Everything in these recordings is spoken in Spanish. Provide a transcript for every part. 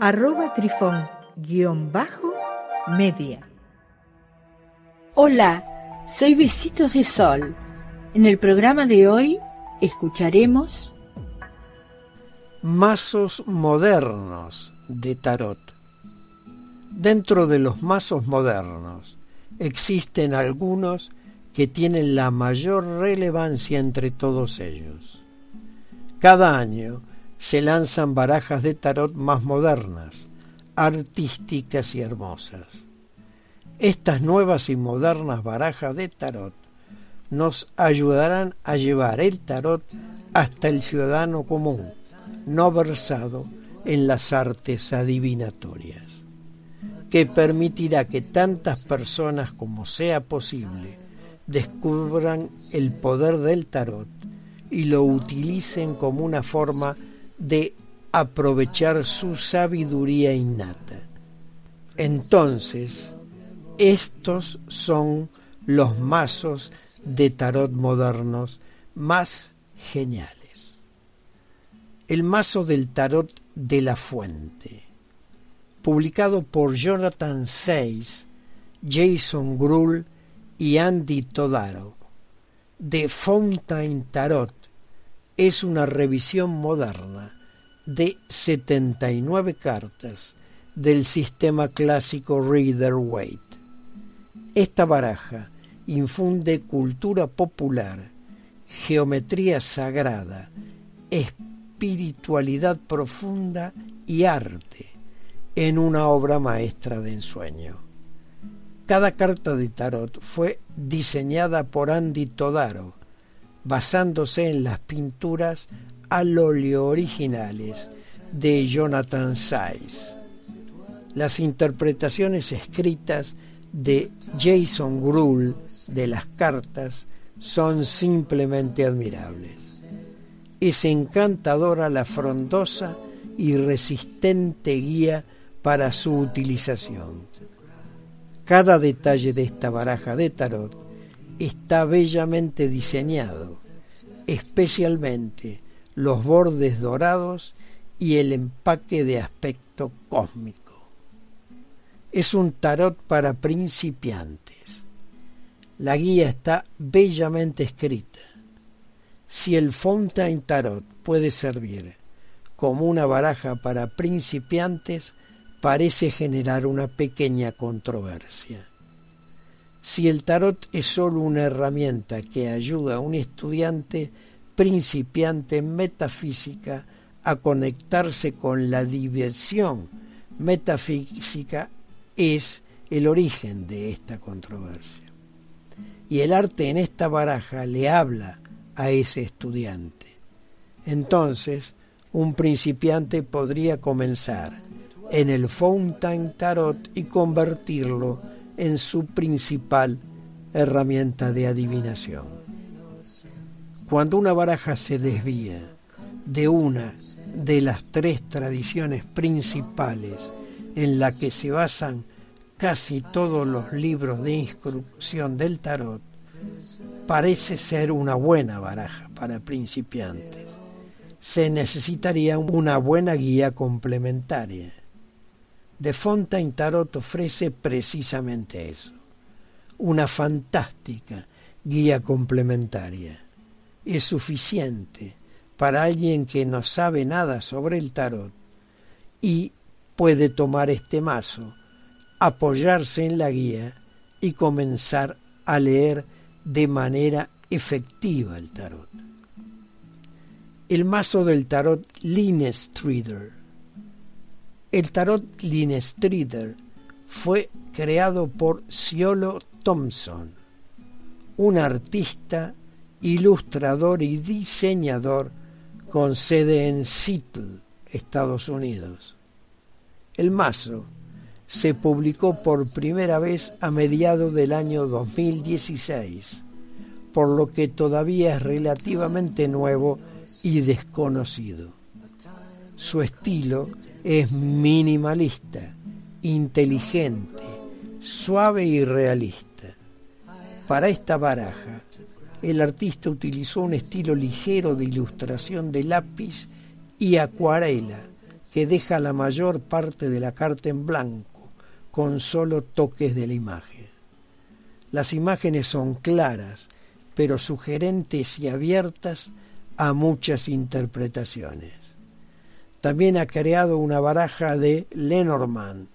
arroba trifón guion bajo media. Hola, soy Besitos de Sol. En el programa de hoy escucharemos mazos modernos de tarot. Dentro de los mazos modernos existen algunos que tienen la mayor relevancia entre todos ellos. Cada año se lanzan barajas de tarot más modernas, artísticas y hermosas. Estas nuevas y modernas barajas de tarot nos ayudarán a llevar el tarot hasta el ciudadano común, no versado en las artes adivinatorias, que permitirá que tantas personas como sea posible descubran el poder del tarot y lo utilicen como una forma de aprovechar su sabiduría innata. Entonces, estos son los mazos de tarot modernos más geniales. El mazo del tarot de la fuente, publicado por Jonathan Sayce, Jason Grull y Andy Todaro, de Fountain Tarot, es una revisión moderna de 79 cartas del sistema clásico Reader Waite. Esta baraja infunde cultura popular, geometría sagrada, espiritualidad profunda y arte en una obra maestra de ensueño. Cada carta de tarot fue diseñada por Andy Todaro, basándose en las pinturas al óleo originales de Jonathan Sayce. Las interpretaciones escritas de Jason Grull de las cartas son simplemente admirables. Es encantadora la frondosa y resistente guía para su utilización. Cada detalle de esta baraja de tarot está bellamente diseñado, especialmente los bordes dorados y el empaque de aspecto cósmico. Es un tarot para principiantes. La guía está bellamente escrita. Si el Fontaine Tarot puede servir como una baraja para principiantes, parece generar una pequeña controversia. Si el tarot es solo una herramienta que ayuda a un estudiante principiante en metafísica a conectarse con la diversión metafísica, es el origen de esta controversia. Y el arte en esta baraja le habla a ese estudiante. Entonces, un principiante podría comenzar en el Fountain Tarot y convertirlo en su principal herramienta de adivinación. Cuando una baraja se desvía de una de las tres tradiciones principales en la que se basan casi todos los libros de instrucción del tarot, parece ser una buena baraja para principiantes. Se necesitaría una buena guía complementaria de Fontaine Tarot ofrece precisamente eso, una fantástica guía complementaria. Es suficiente para alguien que no sabe nada sobre el tarot y puede tomar este mazo, apoyarse en la guía y comenzar a leer de manera efectiva el tarot. El mazo del tarot Streeter el tarot Linestrider fue creado por Ciolo Thompson, un artista, ilustrador y diseñador con sede en Seattle, Estados Unidos. El mazo se publicó por primera vez a mediados del año 2016, por lo que todavía es relativamente nuevo y desconocido. Su estilo es minimalista, inteligente, suave y realista. Para esta baraja, el artista utilizó un estilo ligero de ilustración de lápiz y acuarela que deja la mayor parte de la carta en blanco, con solo toques de la imagen. Las imágenes son claras, pero sugerentes y abiertas a muchas interpretaciones. También ha creado una baraja de Lenormand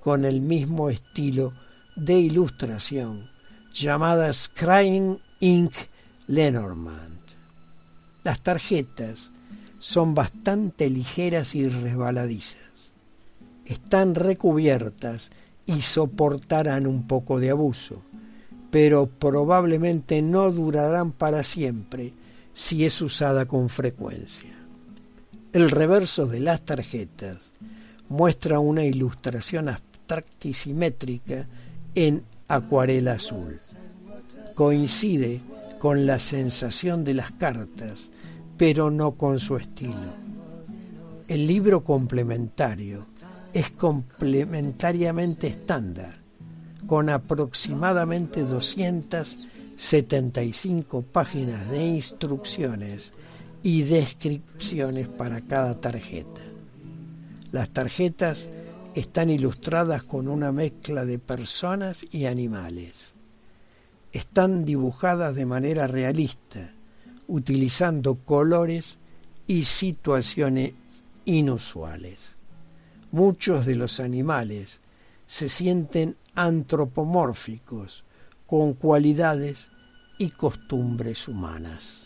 con el mismo estilo de ilustración llamada Scrying Ink Lenormand. Las tarjetas son bastante ligeras y resbaladizas. Están recubiertas y soportarán un poco de abuso, pero probablemente no durarán para siempre si es usada con frecuencia. El reverso de las tarjetas muestra una ilustración abstracta y simétrica en acuarela azul. Coincide con la sensación de las cartas, pero no con su estilo. El libro complementario es complementariamente estándar, con aproximadamente 275 páginas de instrucciones y descripciones para cada tarjeta. Las tarjetas están ilustradas con una mezcla de personas y animales. Están dibujadas de manera realista, utilizando colores y situaciones inusuales. Muchos de los animales se sienten antropomórficos, con cualidades y costumbres humanas.